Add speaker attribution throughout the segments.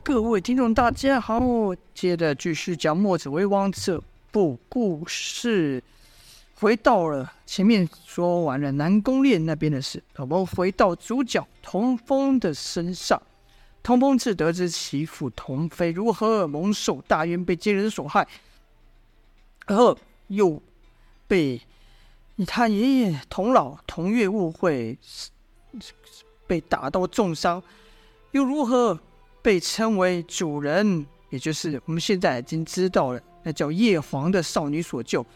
Speaker 1: 各位听众，大家好，接着继续讲《墨子为王》这部故事。回到了前面说完了南宫烈那边的事，我们回到主角童风的身上。童风自得知其父童飞如何蒙受大渊被奸人所害，而后又被他爷爷童老童月误会，被打到重伤，又如何？被称为主人，也就是我们现在已经知道了，那叫叶黄的少女所救，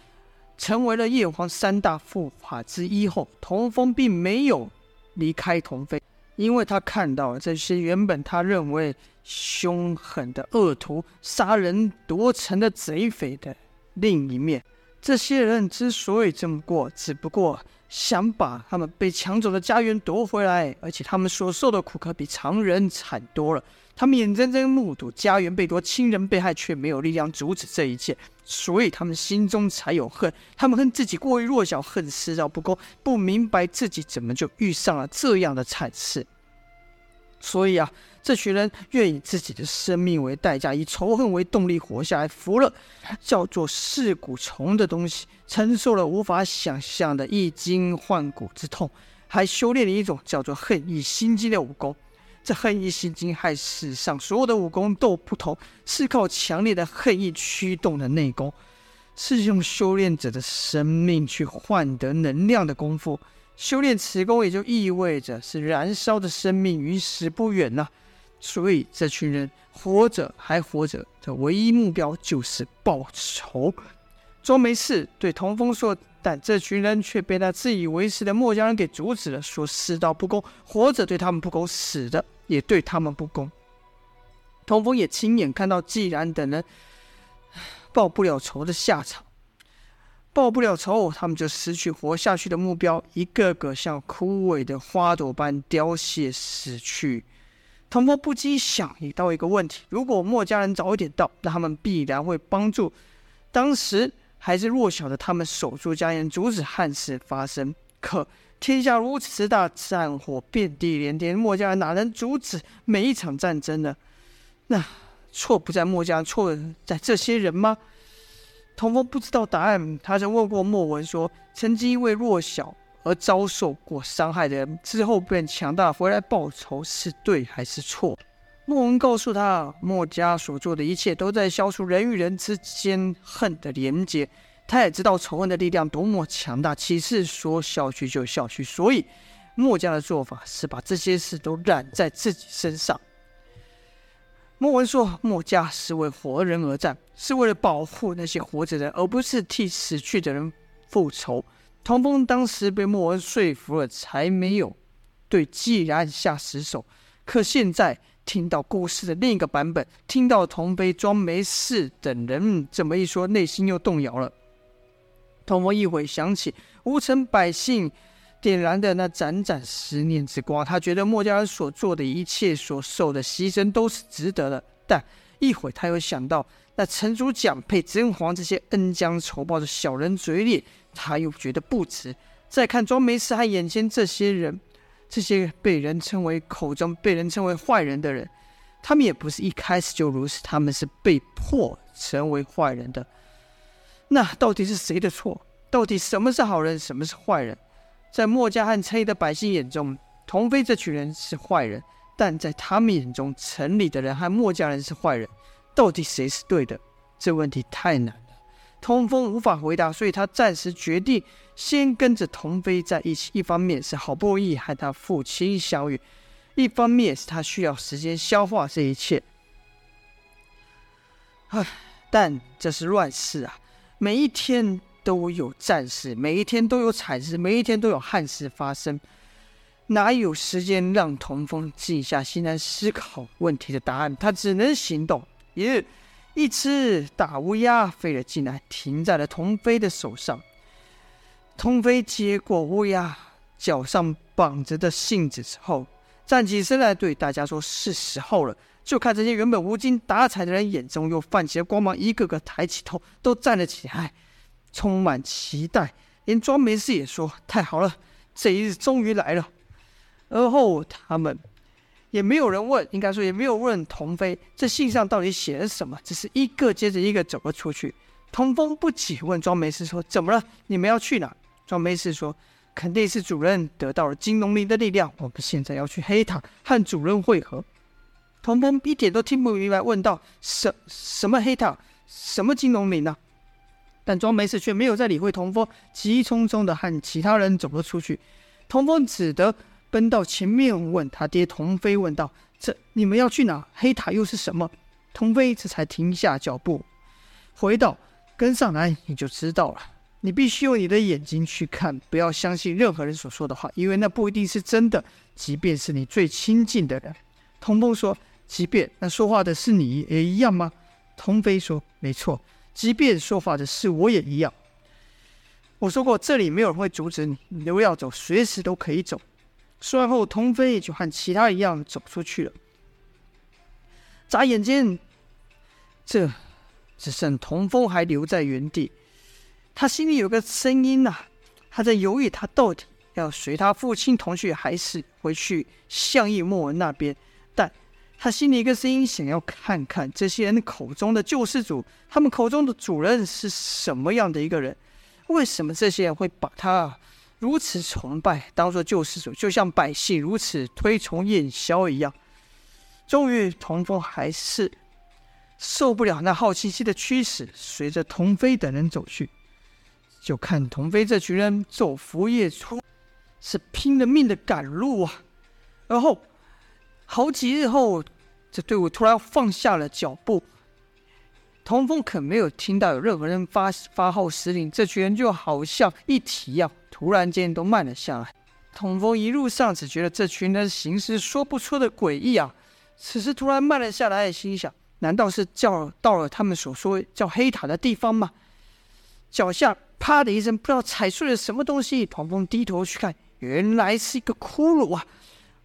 Speaker 1: 成为了叶黄三大护法之一后，童风并没有离开童飞，因为他看到了这些原本他认为凶狠的恶徒、杀人夺城的贼匪的另一面。这些人之所以这么过，只不过想把他们被抢走的家园夺回来，而且他们所受的苦可比常人惨多了。他们眼睁睁目睹家园被夺，亲人被害，却没有力量阻止这一切，所以他们心中才有恨。他们恨自己过于弱小，恨世道不公，不明白自己怎么就遇上了这样的惨事。所以啊，这群人愿以自己的生命为代价，以仇恨为动力活下来，服了叫做噬骨虫的东西，承受了无法想象的易筋换骨之痛，还修炼了一种叫做恨意心经的武功。这恨意心经和世上所有的武功都不同，是靠强烈的恨意驱动的内功，是用修炼者的生命去换得能量的功夫。修炼此功也就意味着是燃烧的生命与死不远呐、啊。所以这群人活着还活着的唯一目标就是报仇。庄没事对童风说。但这群人却被那自以为是的墨家人给阻止了，说世道不公，活着对他们不公，死的也对他们不公。童风也亲眼看到季然等人 报不了仇的下场，报不了仇，他们就失去活下去的目标，一个个像枯萎的花朵般凋谢死去。童风不禁想到一个问题：如果墨家人早一点到，那他们必然会帮助当时。还是弱小的他们守住家园，阻止汉事发生。可天下如此大，战火遍地连天，墨家哪能阻止每一场战争呢？那错不在墨家，错在这些人吗？童风不知道答案，他曾问过墨文说：曾经因为弱小而遭受过伤害的人，之后变强大回来报仇，是对还是错？墨文告诉他，墨家所做的一切都在消除人与人之间恨的连结。他也知道仇恨的力量多么强大，岂是说消去就消去？所以，墨家的做法是把这些事都揽在自己身上。墨文说，墨家是为活人而战，是为了保护那些活着的人，而不是替死去的人复仇。童风当时被墨文说服了，才没有对季然下死手。可现在。听到故事的另一个版本，听到童飞、装没事等人这么一说，内心又动摇了。童风一会想起无城百姓点燃的那盏盏思念之光，他觉得墨家人所做的一切、所受的牺牲都是值得的。但一会他又想到那城主讲配甄嬛这些恩将仇报的小人嘴脸，他又觉得不值。再看庄没事和眼前这些人。这些被人称为口中被人称为坏人的人，他们也不是一开始就如此，他们是被迫成为坏人的。那到底是谁的错？到底什么是好人，什么是坏人？在墨家和城里的百姓眼中，童飞这群人是坏人；但在他们眼中，城里的人和墨家人是坏人。到底谁是对的？这问题太难了。通风无法回答，所以他暂时决定先跟着童飞在一起。一方面是好不容易和他父亲相遇，一方面是他需要时间消化这一切。唉，但这是乱世啊！每一天都有战事，每一天都有惨事，每一天都有憾事发生，哪有时间让童风静下心来思考问题的答案？他只能行动。也。一只大乌鸦飞了进来，停在了童飞的手上。童飞接过乌鸦脚上绑着的信纸之后，站起身来对大家说：“是时候了。”就看这些原本无精打采的人眼中又泛起了光芒，一个个抬起头，都站了起来，充满期待。连庄没事也说：“太好了，这一日终于来了。”而后他们也没有人问，应该说也没有问童飞这信上到底写了什么，只是一个接着一个走了出去。童风不解问庄梅氏说：“怎么了？你们要去哪？”庄梅氏说：“肯定是主人得到了金龙鳞的力量，我们现在要去黑塔和主人会合。”童风一点都听不明白，问道：“什什么黑塔？什么金龙鳞呢？”但庄梅氏却没有再理会童风，急匆匆的和其他人走了出去。童风只得。奔到前面问他爹童飞问道：“这你们要去哪？黑塔又是什么？”童飞这才停下脚步，回道：“跟上来，你就知道了。你必须用你的眼睛去看，不要相信任何人所说的话，因为那不一定是真的。即便是你最亲近的人。”童风说：“即便那说话的是你也一样吗？”童飞说：“没错，即便说话的是我也一样。我说过，这里没有人会阻止你，你如要走，随时都可以走。”说完后，童飞就和其他一样走出去了。眨眼间，这只剩童风还留在原地。他心里有个声音呐、他在犹豫，他到底要随他父亲同去，还是回去相义莫文那边。但他心里一个声音想要看看这些人口中的救世主，他们口中的主人是什么样的一个人？为什么这些人会把他？如此崇拜，当做救世主，就像百姓如此推崇燕萧一样。终于，童风还是受不了那好奇心的驱使，随着童飞等人走去。就看童飞这群人昼伏夜出，是拼了命的赶路啊！而后好几日后，这队伍突然放下了脚步。童风可没有听到有任何人发发号施令，这群人就好像一体一样。突然间都慢了下来，童风一路上只觉得这群人行事说不出的诡异啊。此时突然慢了下来，心想：难道是叫到了他们所说叫黑塔的地方吗？脚下啪的一声，不知道踩碎了什么东西。童风低头去看，原来是一个骷髅啊！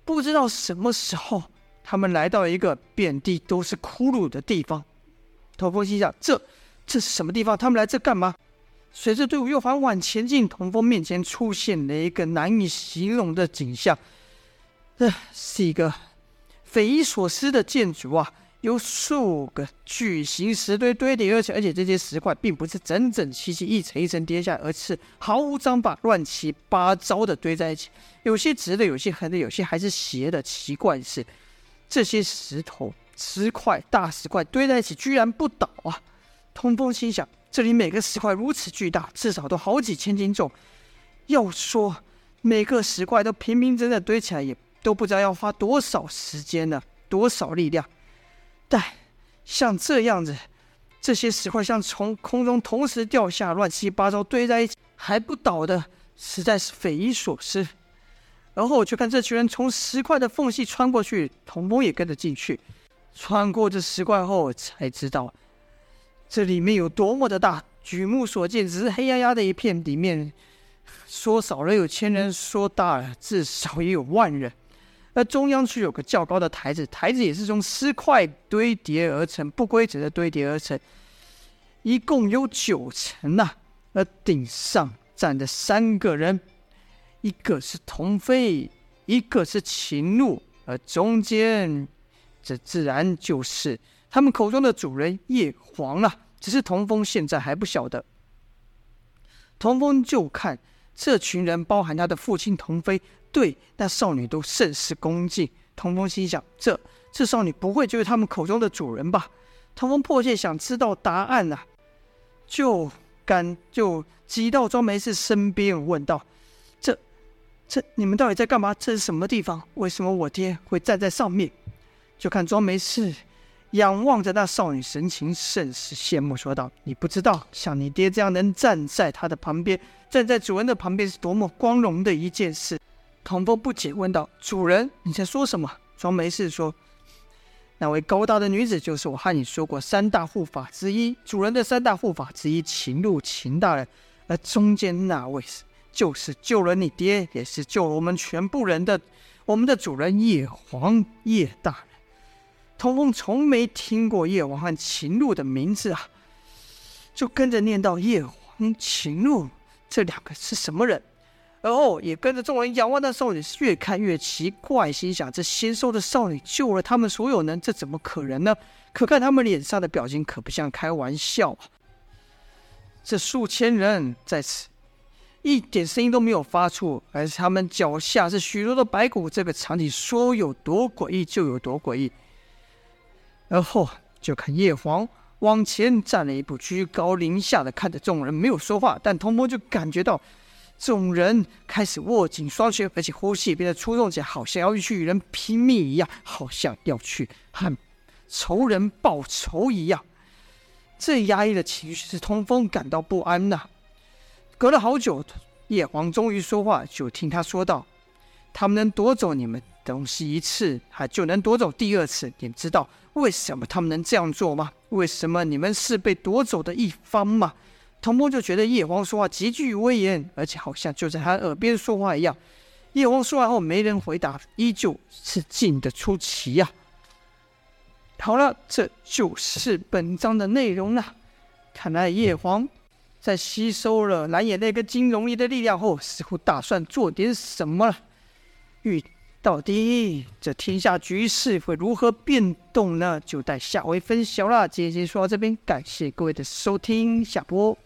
Speaker 1: 不知道什么时候，他们来到一个遍地都是骷髅的地方。童风心想：这这是什么地方？他们来这干嘛？随着队伍又缓缓前进，童风面前出现了一个难以形容的景象。这是一个匪夷所思的建筑啊，有数个巨型石堆堆叠而成，而且这些石块并不是整整齐齐一层一层叠下，而是毫无章法、乱七八糟的堆在一起，有些直的，有些横的，有些还是斜的。奇怪的是，这些石头、石块、大石块堆在一起，居然不倒啊！通风心想。这里每个石块如此巨大，至少都好几千斤重。要说每个石块都平平整整堆起来，也都不知道要花多少时间呢，多少力量。但像这样子，这些石块像从空中同时掉下，乱七八糟堆在一起还不倒的，实在是匪夷所思。然后我就看这群人从石块的缝隙穿过去，童风也跟着进去。穿过这石块后，才知道。这里面有多么的大，举目所见只是黑压压的一片，里面说少了有千人，说大了至少也有万人。而中央处有个较高的台子，台子也是从石块堆叠而成，不规则的堆叠而成，一共有九层呐。而顶上站着三个人，一个是童飞，一个是秦鹿，而中间这自然就是。他们口中的主人叶黄啊，只是童风现在还不晓得。童风就看这群人，包含他的父亲童飞，对那少女都甚是恭敬。童风心想：这这少女不会就是他们口中的主人吧？童风迫切想知道答案呐、啊，就赶就挤到庄梅氏身边问道：“这这你们到底在干嘛？这是什么地方？为什么我爹会站在上面？”就看庄梅氏。仰望着那少女，神情甚是羡慕，说道：“你不知道，像你爹这样能站在他的旁边，站在主人的旁边，是多么光荣的一件事。”童风不解问道：“主人，你在说什么？”庄梅氏说：“那位高大的女子，就是我和你说过三大护法之一，主人的三大护法之一秦露秦大人，而中间那位是，就是救了你爹，也是救了我们全部人的，我们的主人叶黄叶大人。”童风从没听过叶王和秦露的名字啊，就跟着念到叶王、秦露这两个是什么人？而后也跟着众人仰望那少女，越看越奇怪，心想：这仙兽的少女救了他们所有人，这怎么可能呢？可看他们脸上的表情，可不像开玩笑啊。这数千人在此一点声音都没有发出，而是他们脚下是许多的白骨。这个场景说有多诡异就有多诡异。而后就看叶黄往前站了一步，居高临下的看着众人，没有说话，但童风就感觉到。众人开始握紧双拳，而且呼吸变得粗重起来，好像要去与人拼命一样，好像要去和仇人报仇一样。这压抑的情绪使通风感到不安呐、隔了好久，叶黄终于说话，就听他说道：“他们能夺走你们东西一次，还就能夺走第二次。你们知道为什么他们能这样做吗？为什么你们是被夺走的一方吗？”童风就觉得叶黄说话极具威严，而且好像就在他耳边说话一样。叶黄说完后，没人回答，依旧是静得出奇呀、啊。好了，这就是本章的内容了。看来叶黄在吸收了蓝眼泪跟金融叶的力量后，似乎打算做点什么了。遇到底这天下局势会如何变动呢？就待下回分晓了。今天先说到这边，感谢各位的收听，下播。